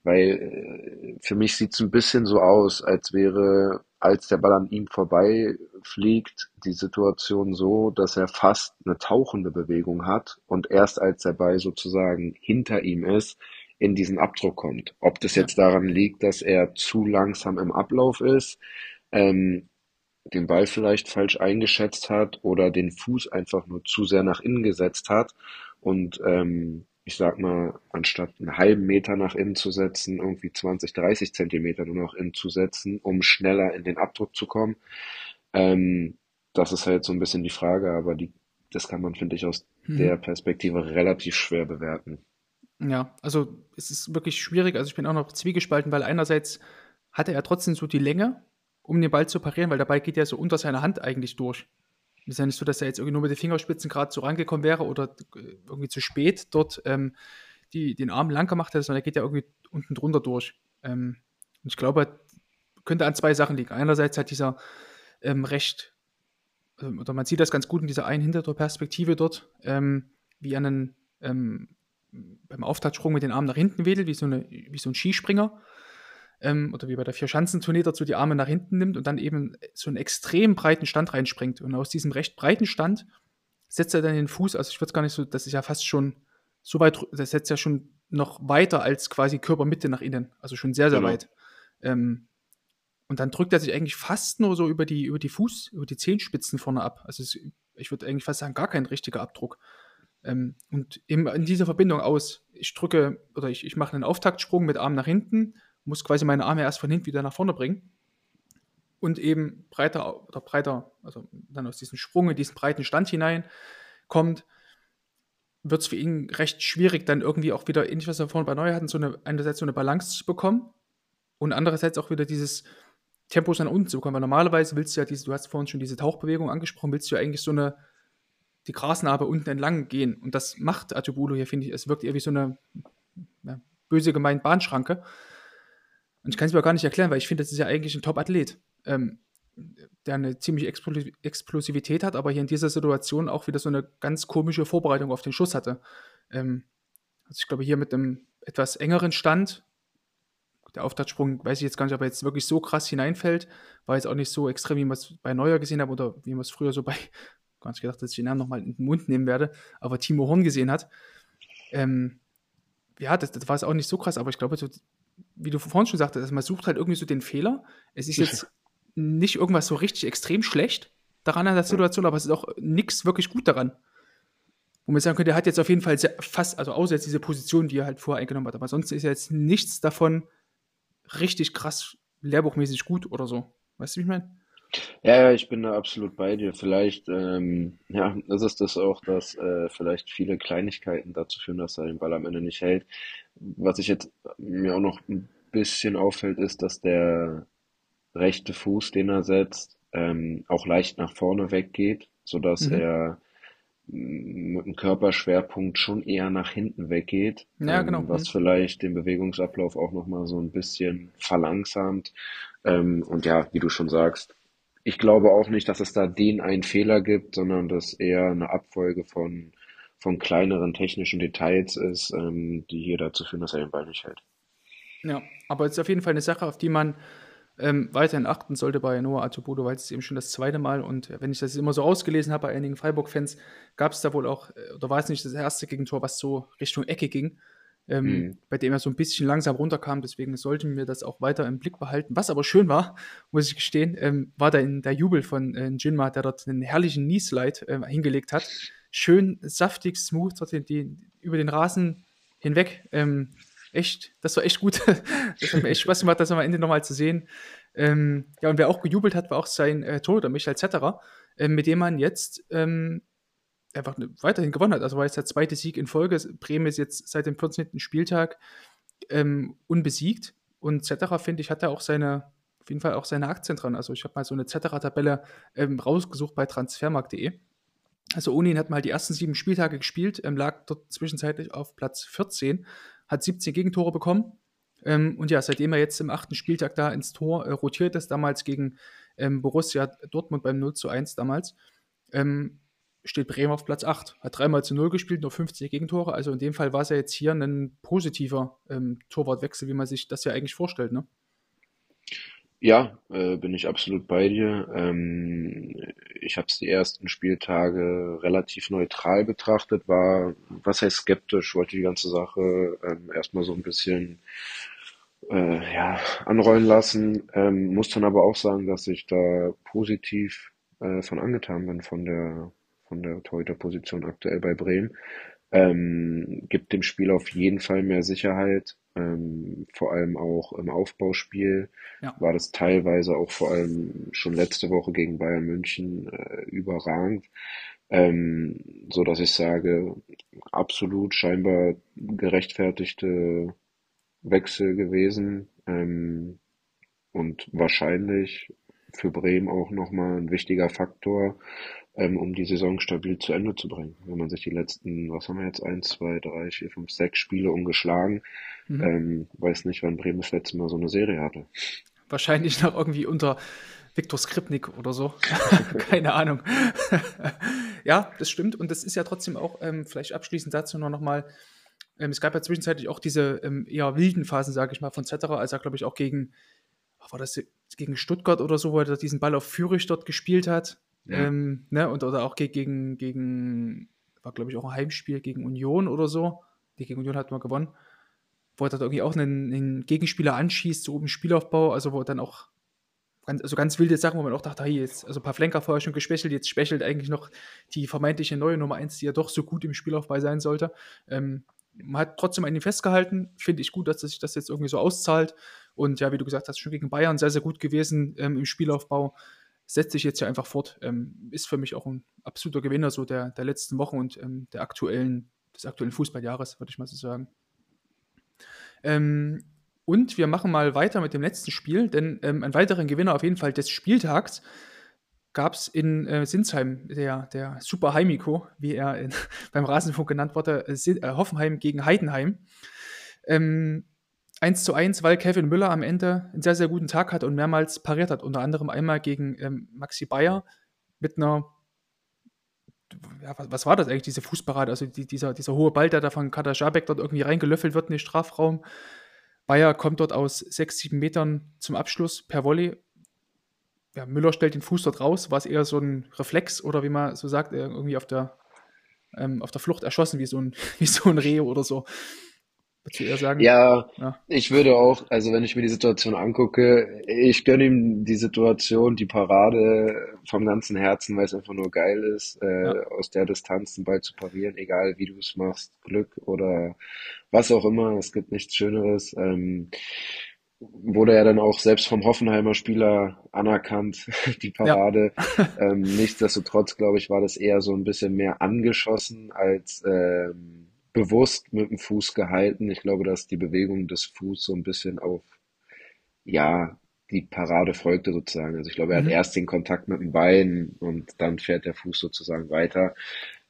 Speaker 6: Weil äh, für mich sieht es ein bisschen so aus, als wäre, als der Ball an ihm vorbeifliegt, die Situation so, dass er fast eine tauchende Bewegung hat und erst als der Ball sozusagen hinter ihm ist, in diesen Abdruck kommt. Ob das jetzt daran liegt, dass er zu langsam im Ablauf ist, ähm, den Ball vielleicht falsch eingeschätzt hat oder den Fuß einfach nur zu sehr nach innen gesetzt hat und ähm, ich sag mal, anstatt einen halben Meter nach innen zu setzen, irgendwie 20, 30 Zentimeter nur noch innen zu setzen, um schneller in den Abdruck zu kommen. Ähm, das ist halt so ein bisschen die Frage, aber die, das kann man, finde ich, aus mhm. der Perspektive relativ schwer bewerten.
Speaker 1: Ja, also es ist wirklich schwierig. Also ich bin auch noch zwiegespalten, weil einerseits hatte er trotzdem so die Länge, um den Ball zu parieren, weil der Ball geht ja so unter seiner Hand eigentlich durch. Es ist ja nicht so, dass er jetzt irgendwie nur mit den Fingerspitzen gerade so rangekommen wäre oder äh, irgendwie zu spät dort ähm, die, den Arm lang gemacht hätte, sondern er geht ja irgendwie unten drunter durch. Ähm, und ich glaube, könnte an zwei Sachen liegen. Einerseits hat dieser ähm, recht, ähm, oder man sieht das ganz gut in dieser einen Hintertorperspektive dort, ähm, wie einen ähm, beim Auftatssprung mit den Armen nach hinten wedelt, wie so, eine, wie so ein Skispringer. Ähm, oder wie bei der Vier-Schanzentournee dazu die Arme nach hinten nimmt und dann eben so einen extrem breiten Stand reinspringt. Und aus diesem recht breiten Stand setzt er dann den Fuß, also ich würde es gar nicht so, das ist ja fast schon so weit, das setzt ja schon noch weiter als quasi Körpermitte nach innen, also schon sehr, sehr genau. weit. Ähm, und dann drückt er sich eigentlich fast nur so über die, über die Fuß, über die Zehenspitzen vorne ab. Also es, ich würde eigentlich fast sagen, gar kein richtiger Abdruck. Ähm, und eben in dieser Verbindung aus, ich drücke oder ich, ich mache einen Auftaktsprung mit Arm nach hinten, muss quasi meine Arme erst von hinten wieder nach vorne bringen und eben breiter oder breiter, also dann aus diesem Sprung in diesen breiten Stand hinein kommt, wird es für ihn recht schwierig, dann irgendwie auch wieder, ähnlich was wir vorhin bei Neuer hatten, so eine, einerseits so eine Balance zu bekommen und andererseits auch wieder dieses Tempo nach unten zu bekommen. Weil normalerweise willst du ja diese, du hast vorhin schon diese Tauchbewegung angesprochen, willst du ja eigentlich so eine, die Grasnarbe unten entlang gehen. Und das macht Atubulu hier, finde ich. Es wirkt eher wie so eine ja, böse gemeint Bahnschranke. Und ich kann es mir gar nicht erklären, weil ich finde, das ist ja eigentlich ein Top-Athlet, ähm, der eine ziemliche Explosivität hat, aber hier in dieser Situation auch wieder so eine ganz komische Vorbereitung auf den Schuss hatte. Ähm, also ich glaube, hier mit einem etwas engeren Stand, der Auftattsprung, weiß ich jetzt gar nicht, ob er jetzt wirklich so krass hineinfällt, war jetzt auch nicht so extrem, wie man es bei Neuer gesehen hat oder wie man es früher so bei gar nicht gedacht, dass ich den Namen nochmal in den Mund nehmen werde, aber Timo Horn gesehen hat. Ähm, ja, das, das war es auch nicht so krass, aber ich glaube, so, wie du vorhin schon sagtest, also man sucht halt irgendwie so den Fehler. Es ist jetzt nicht irgendwas so richtig extrem schlecht daran an der Situation, aber es ist auch nichts wirklich gut daran. Wo man sagen könnte, er hat jetzt auf jeden Fall sehr, fast, also außer jetzt diese Position, die er halt vorher eingenommen hat, aber sonst ist jetzt nichts davon richtig krass lehrbuchmäßig gut oder so. Weißt du, wie ich meine?
Speaker 6: Ja, ich bin da absolut bei dir. Vielleicht, ähm, ja, ist es das auch, dass äh, vielleicht viele Kleinigkeiten dazu führen, dass er den Ball am Ende nicht hält. Was ich jetzt mir auch noch ein bisschen auffällt, ist, dass der rechte Fuß, den er setzt, ähm, auch leicht nach vorne weggeht, sodass mhm. er mit dem Körperschwerpunkt schon eher nach hinten weggeht,
Speaker 1: ja, genau.
Speaker 6: ähm, was mhm. vielleicht den Bewegungsablauf auch nochmal so ein bisschen verlangsamt. Ähm, und ja, wie du schon sagst, ich glaube auch nicht, dass es da den einen Fehler gibt, sondern dass eher eine Abfolge von, von kleineren technischen Details ist, ähm, die hier dazu führen, dass er den Ball nicht hält.
Speaker 1: Ja, aber es ist auf jeden Fall eine Sache, auf die man ähm, weiterhin achten sollte bei Noah Atubodo, weil es eben schon das zweite Mal und wenn ich das immer so ausgelesen habe bei einigen Freiburg-Fans, gab es da wohl auch, äh, oder war es nicht das erste Gegentor, was so Richtung Ecke ging ähm, mhm. bei dem er so ein bisschen langsam runterkam. Deswegen sollten wir das auch weiter im Blick behalten. Was aber schön war, muss ich gestehen, ähm, war dann der Jubel von äh, Jinma, der dort einen herrlichen Knee-Slide äh, hingelegt hat. Schön saftig, smooth, dort den, die, über den Rasen hinweg. Ähm, echt, das war echt gut. das hat mir echt Spaß gemacht, das am Ende nochmal zu sehen. Ähm, ja, und wer auch gejubelt hat, war auch sein äh, Torhüter Michael Zetterer, äh, mit dem man jetzt ähm, einfach weiterhin gewonnen hat. Also war jetzt der zweite Sieg in Folge. Bremen ist jetzt seit dem 14. Spieltag ähm, unbesiegt. Und Zetterer, finde ich, hat da auch seine, auf jeden Fall auch seine Aktien dran. Also ich habe mal so eine Zetterer-Tabelle ähm, rausgesucht bei transfermarkt.de. Also Onin hat mal die ersten sieben Spieltage gespielt, ähm, lag dort zwischenzeitlich auf Platz 14, hat 17 Gegentore bekommen. Ähm, und ja, seitdem er jetzt im achten Spieltag da ins Tor äh, rotiert ist, damals gegen ähm, Borussia Dortmund beim 0 zu 1 damals, ähm, steht Bremen auf Platz 8. Hat dreimal zu 0 gespielt, nur 50 Gegentore. Also in dem Fall war es ja jetzt hier ein positiver ähm, Torwartwechsel, wie man sich das ja eigentlich vorstellt, ne?
Speaker 6: Ja, äh, bin ich absolut bei dir. Ähm, ich habe es die ersten Spieltage relativ neutral betrachtet, war, was heißt skeptisch, wollte die ganze Sache ähm, erstmal so ein bisschen äh, ja, anrollen lassen. Ähm, muss dann aber auch sagen, dass ich da positiv äh, von angetan bin von der von der Torhüterposition aktuell bei Bremen. Ähm, gibt dem Spiel auf jeden Fall mehr Sicherheit. Ähm, vor allem auch im Aufbauspiel
Speaker 1: Ja.
Speaker 6: war das teilweise auch vor allem schon letzte Woche gegen Bayern München äh, überragend. Ähm, so dass ich sage, absolut scheinbar gerechtfertigte Wechsel gewesen ähm, und wahrscheinlich für Bremen auch nochmal ein wichtiger Faktor, ähm, um die Saison stabil zu Ende zu bringen. Wenn man sich die letzten, was haben wir jetzt, eins, zwei, drei, vier, fünf, sechs Spiele ungeschlagen,
Speaker 1: Mhm.
Speaker 6: ähm, weiß nicht, wann Bremen das letzte Mal so eine Serie hatte.
Speaker 1: Wahrscheinlich noch irgendwie unter Viktor Skripnik oder so. Keine Ahnung. ja, das stimmt. Und das ist ja trotzdem auch, ähm, vielleicht abschließend dazu nur nochmal, ähm, es gab ja zwischenzeitlich auch diese ähm, eher wilden Phasen, sage ich mal, von Zetterer, als er, glaube ich, auch gegen, war das gegen Stuttgart oder so, wo er diesen Ball auf Fürich dort gespielt hat.
Speaker 6: Ja.
Speaker 1: Ähm, ne? Und oder auch ge- gegen, gegen war, glaube ich, auch ein Heimspiel gegen Union oder so. Die gegen Union hat man gewonnen. Wo er dort irgendwie auch einen, einen Gegenspieler anschießt, so im Spielaufbau, also wo dann auch ganz, also ganz wilde Sachen, wo man auch dachte, hey, jetzt, also Pavlenka vorher schon geschwächelt, jetzt schwächelt eigentlich noch die vermeintliche neue Nummer 1, die ja doch so gut im Spielaufbau sein sollte. Ähm, man hat trotzdem an ihm festgehalten. Finde ich gut, dass sich das jetzt irgendwie so auszahlt. Und ja, wie du gesagt hast, schon gegen Bayern sehr, sehr gut gewesen ähm, im Spielaufbau. Setzt sich jetzt ja einfach fort. Ähm, ist für mich auch ein absoluter Gewinner so der, der letzten Wochen und ähm, der aktuellen, des aktuellen Fußballjahres, würde ich mal so sagen. Ähm, und wir machen mal weiter mit dem letzten Spiel, denn ähm, einen weiteren Gewinner auf jeden Fall des Spieltags gab es in äh, Sinsheim, der, der Super Heimiko, wie er in, beim Rasenfunk genannt wurde, äh, äh, Hoffenheim gegen Heidenheim. Ähm, 1 zu 1, weil Kevin Müller am Ende einen sehr, sehr guten Tag hat und mehrmals pariert hat. Unter anderem einmal gegen ähm, Maxi Bayer mit einer, ja, was, was war das eigentlich, diese Fußparade? Also die, dieser, dieser hohe Ball, der da von Kader Schabek dort irgendwie reingelöffelt wird in den Strafraum. Bayer kommt dort aus 6, 7 Metern zum Abschluss per Volley. Ja, Müller stellt den Fuß dort raus. War es eher so ein Reflex oder wie man so sagt, äh, irgendwie auf der, ähm, auf der Flucht erschossen, wie so ein, wie so ein Reh oder so. Würdest du eher sagen?
Speaker 6: Ja,
Speaker 1: Ja.
Speaker 6: ich würde auch, also wenn ich mir die Situation angucke, ich gönne ihm die Situation, die Parade vom ganzen Herzen, weil es einfach nur geil ist, äh,
Speaker 1: Ja.
Speaker 6: aus der Distanz den Ball zu parieren, egal wie du es machst, Glück oder was auch immer, es gibt nichts Schöneres. Ähm, wurde ja dann auch selbst vom Hoffenheimer Spieler anerkannt, die
Speaker 1: Ja.
Speaker 6: Parade. Ähm, nichtsdestotrotz, glaube ich, war das eher so ein bisschen mehr angeschossen als ähm, bewusst mit dem Fuß gehalten. Ich glaube, dass die Bewegung des Fuß so ein bisschen auf, ja, die Parade folgte sozusagen. Also ich glaube, er hat
Speaker 1: Mhm.
Speaker 6: erst den Kontakt mit dem Bein und dann fährt der Fuß sozusagen weiter.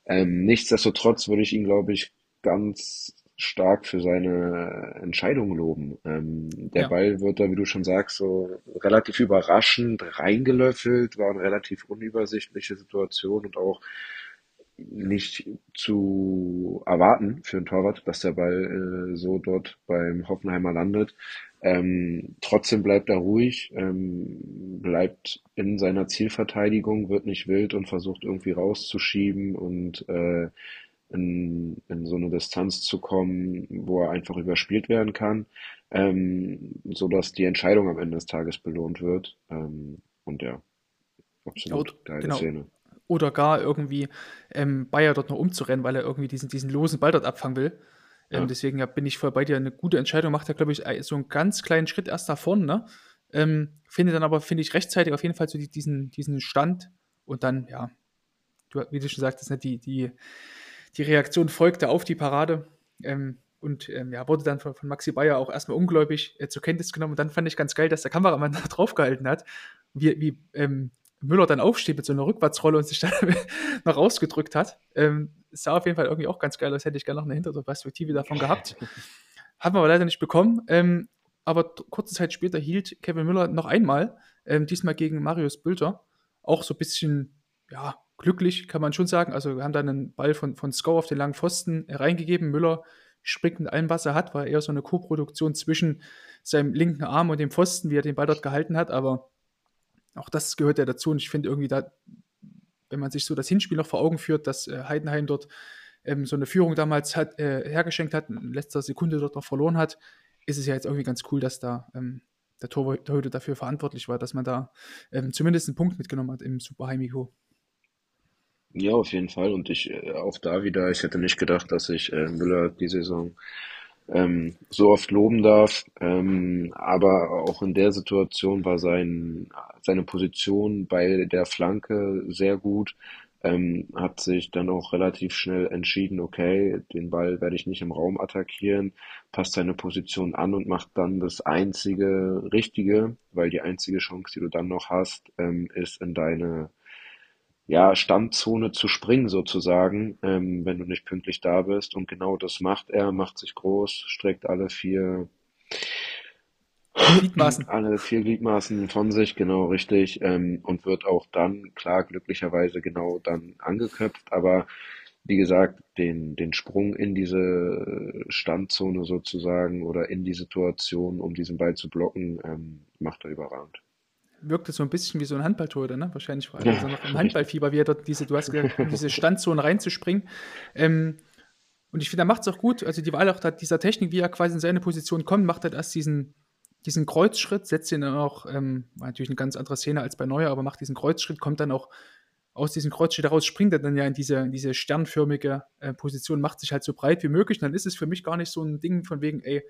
Speaker 6: Ähm, nichtsdestotrotz würde ich ihn, glaube ich, ganz stark für seine Entscheidung loben. Ähm, der
Speaker 1: Ja.
Speaker 6: Ball wird da, wie du schon sagst, so relativ überraschend reingelöffelt, war eine relativ unübersichtliche Situation und auch nicht zu erwarten für einen Torwart, dass der Ball äh, so dort beim Hoffenheimer landet. Ähm, trotzdem bleibt er ruhig, ähm, bleibt in seiner Zielverteidigung, wird nicht wild und versucht irgendwie rauszuschieben und äh, in, in so eine Distanz zu kommen, wo er einfach überspielt werden kann, ähm, so dass die Entscheidung am Ende des Tages belohnt wird. Ähm, und ja, absolut
Speaker 1: Ja,
Speaker 6: geile
Speaker 1: genau.
Speaker 6: Szene.
Speaker 1: Oder gar irgendwie ähm, Bayer dort noch umzurennen, weil er irgendwie diesen, diesen losen Ball dort abfangen will. Ähm,
Speaker 6: Ja.
Speaker 1: Deswegen ja, bin ich voll bei dir. Eine gute Entscheidung macht er, glaube ich, äh, so einen ganz kleinen Schritt erst nach vorne. Ne? Ähm, finde dann aber, finde ich, rechtzeitig auf jeden Fall so die, diesen, diesen Stand. Und dann, ja, du, wie du schon sagtest, ne, die, die, die Reaktion folgte auf die Parade. Ähm, und ähm, ja, wurde dann von, von Maxi Bayer auch erstmal ungläubig äh, zur Kenntnis genommen. Und dann fand ich ganz geil, dass der Kameramann da draufgehalten hat, wie, wie ähm, Müller dann aufsteht mit so einer Rückwärtsrolle und sich dann noch rausgedrückt hat. Ähm, sah auf jeden Fall irgendwie auch ganz geil aus, hätte ich gerne noch eine Hinterperspektive davon gehabt. Haben wir aber leider nicht bekommen. Ähm, aber kurze Zeit später hielt Kevin Müller noch einmal, ähm, diesmal gegen Marius Bülter. Auch so ein bisschen, ja, glücklich, kann man schon sagen. Also wir haben dann einen Ball von, von Sko auf den langen Pfosten reingegeben. Müller springt mit allem, was er hat, war eher so eine Co-Produktion zwischen seinem linken Arm und dem Pfosten, wie er den Ball dort gehalten hat. Aber auch das gehört ja dazu. Und ich finde irgendwie da, wenn man sich so das Hinspiel noch vor Augen führt, dass äh, Heidenheim dort ähm, so eine Führung damals hat, äh, hergeschenkt hat, in letzter Sekunde dort noch verloren hat, ist es ja jetzt irgendwie ganz cool, dass da ähm, der Torhüter dafür verantwortlich war, dass man da ähm, zumindest einen Punkt mitgenommen hat im Super Heimiko.
Speaker 6: Ja, auf jeden Fall. Und ich äh, auch da wieder, ich hätte nicht gedacht, dass ich äh, Müller die Saison ähm, so oft loben darf. Ähm, aber auch in der Situation war sein, seine Position bei der Flanke sehr gut. Ähm, hat sich dann auch relativ schnell entschieden, okay, den Ball werde ich nicht im Raum attackieren, passt seine Position an und macht dann das einzige Richtige, weil die einzige Chance, die du dann noch hast, ähm, ist in deine ja, Standzone zu springen sozusagen, ähm, wenn du nicht pünktlich da bist. Und genau das macht er, macht sich groß, streckt alle vier
Speaker 1: Gliedmaßen.
Speaker 6: Alle vier Gliedmaßen von sich, genau richtig. Ähm, und wird auch dann, klar, glücklicherweise genau dann angeköpft. Aber wie gesagt, den, den Sprung in diese Standzone sozusagen oder in die Situation, um diesen Ball zu blocken, ähm, macht er überragend
Speaker 1: wirkte so ein bisschen wie so ein Handballtor, ne? Wahrscheinlich war er also noch im Handballfieber, wie er dort diese, du hast gesagt, in diese Standzone reinzuspringen. Ähm, und ich finde, er macht es auch gut. Also die Wahl auch dieser Technik, wie er quasi in seine Position kommt, macht er erst diesen, diesen Kreuzschritt, setzt ihn dann auch, ähm, natürlich eine ganz andere Szene als bei Neuer, aber macht diesen Kreuzschritt, kommt dann auch aus diesem Kreuzschritt heraus, springt er dann ja in diese, in diese sternförmige äh, Position, macht sich halt so breit wie möglich. Und dann ist es für mich gar nicht so ein Ding von wegen, ey,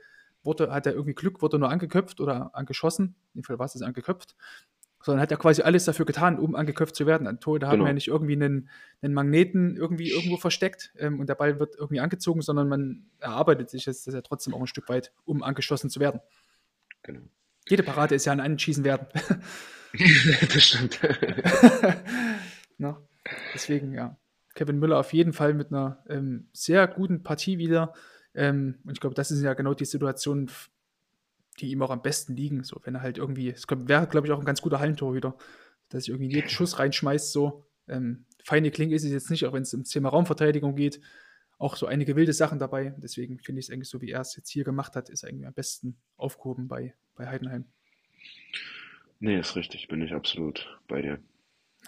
Speaker 1: wurde, hat er irgendwie Glück, wurde nur angeköpft oder angeschossen. In dem Fall war es angeköpft. Sondern hat er quasi alles dafür getan, um angeköpft zu werden. Ein Tor, da genau. haben wir ja nicht irgendwie einen, einen Magneten irgendwie irgendwo versteckt ähm, und der Ball wird irgendwie angezogen, sondern man erarbeitet sich das ja trotzdem auch ein Stück weit, um angeschossen zu werden. Genau. Jede Parade ist ja ein Anschießen werden.
Speaker 6: das stimmt.
Speaker 1: Na, deswegen, ja. Kevin Müller auf jeden Fall mit einer ähm, sehr guten Partie wieder. Ähm, und ich glaube, das ist ja genau die Situation, die ihm auch am besten liegen. So, wenn er halt irgendwie, es wäre, glaube ich, auch ein ganz guter Hallentorhüter, dass ich irgendwie jeden Schuss reinschmeißt, so. Ähm, feine Klinge ist es jetzt nicht, auch wenn es ums Thema Raumverteidigung geht. Auch so einige wilde Sachen dabei. Deswegen finde ich es eigentlich so, wie er es jetzt hier gemacht hat, ist eigentlich am besten aufgehoben bei, bei Heidenheim.
Speaker 6: Nee, ist richtig, bin ich absolut bei dir.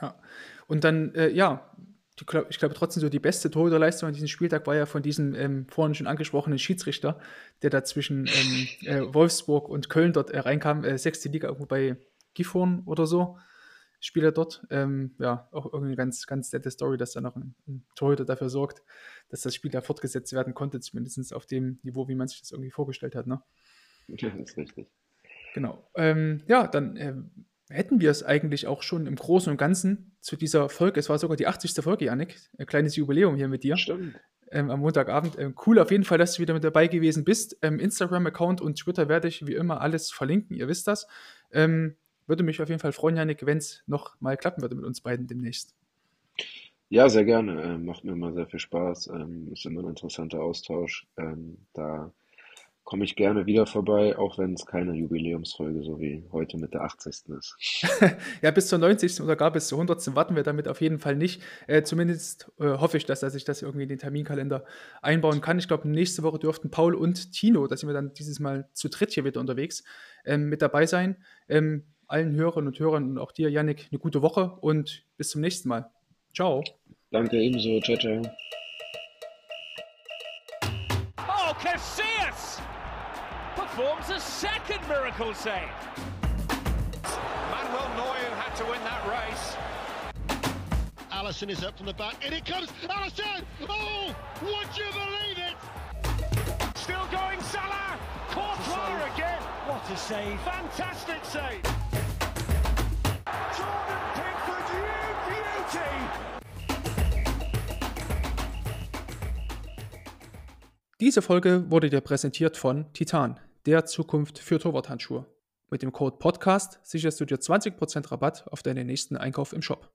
Speaker 1: Ja. Und dann, äh, ja, ich glaube trotzdem so die beste Torhüterleistung an diesem Spieltag war ja von diesem ähm, vorhin schon angesprochenen Schiedsrichter, der da zwischen ähm, äh, Wolfsburg und Köln dort äh, reinkam, äh, sechste Liga irgendwo bei Gifhorn oder so, Spieler dort. Ähm, ja, auch irgendwie ganz, ganz nette Story, dass da noch ein, ein, Torhüter dafür sorgt, dass das Spiel da fortgesetzt werden konnte, zumindest auf dem Niveau, wie man sich das irgendwie vorgestellt hat. Ne?
Speaker 6: Ja, das ist richtig.
Speaker 1: Genau. Ähm, ja, dann ähm, hätten wir es eigentlich auch schon im Großen und Ganzen zu dieser Folge. Es war sogar die 80. Folge, Janik. Ein kleines Jubiläum hier mit dir.
Speaker 6: Stimmt.
Speaker 1: Ähm, am Montagabend. Ähm, cool auf jeden Fall, dass du wieder mit dabei gewesen bist. Ähm, Instagram-Account und Twitter werde ich wie immer alles verlinken, ihr wisst das. Ähm, würde mich auf jeden Fall freuen, Janik, wenn es noch mal klappen würde mit uns beiden demnächst.
Speaker 6: Ja, sehr gerne. Ähm, macht mir immer sehr viel Spaß. Ähm, ist immer ein interessanter Austausch. da komme ich gerne wieder vorbei, auch wenn es keine Jubiläumsfolge so wie heute mit der 80. ist.
Speaker 1: ja, bis zur 90. oder gar bis zur 100. warten wir damit auf jeden Fall nicht. Äh, zumindest äh, hoffe ich, dass, dass ich das irgendwie in den Terminkalender einbauen kann. Ich glaube, nächste Woche dürften Paul und Tino, da sind wir dann dieses Mal zu dritt hier wieder unterwegs, ähm, mit dabei sein. Ähm, allen Hörerinnen und Hörern und auch dir, Yannick, eine gute Woche und bis zum nächsten Mal. Ciao.
Speaker 6: Danke ebenso. Ciao, ciao.
Speaker 2: Oh, Casillas! Performs a second miracle save.
Speaker 3: Manuel Neuer had to win that race.
Speaker 4: Allison is up from the back, and it comes. Allison! Oh, would you believe it?
Speaker 2: Still going, Salah. Courtois again.
Speaker 3: What a save!
Speaker 2: Fantastic save. Jordan Pickford, you beauty.
Speaker 1: Diese Folge wurde dir präsentiert von Titan, der Zukunft für Torwarthandschuhe. Mit dem Code Podcast sicherst du dir 20% Rabatt auf deinen nächsten Einkauf im Shop.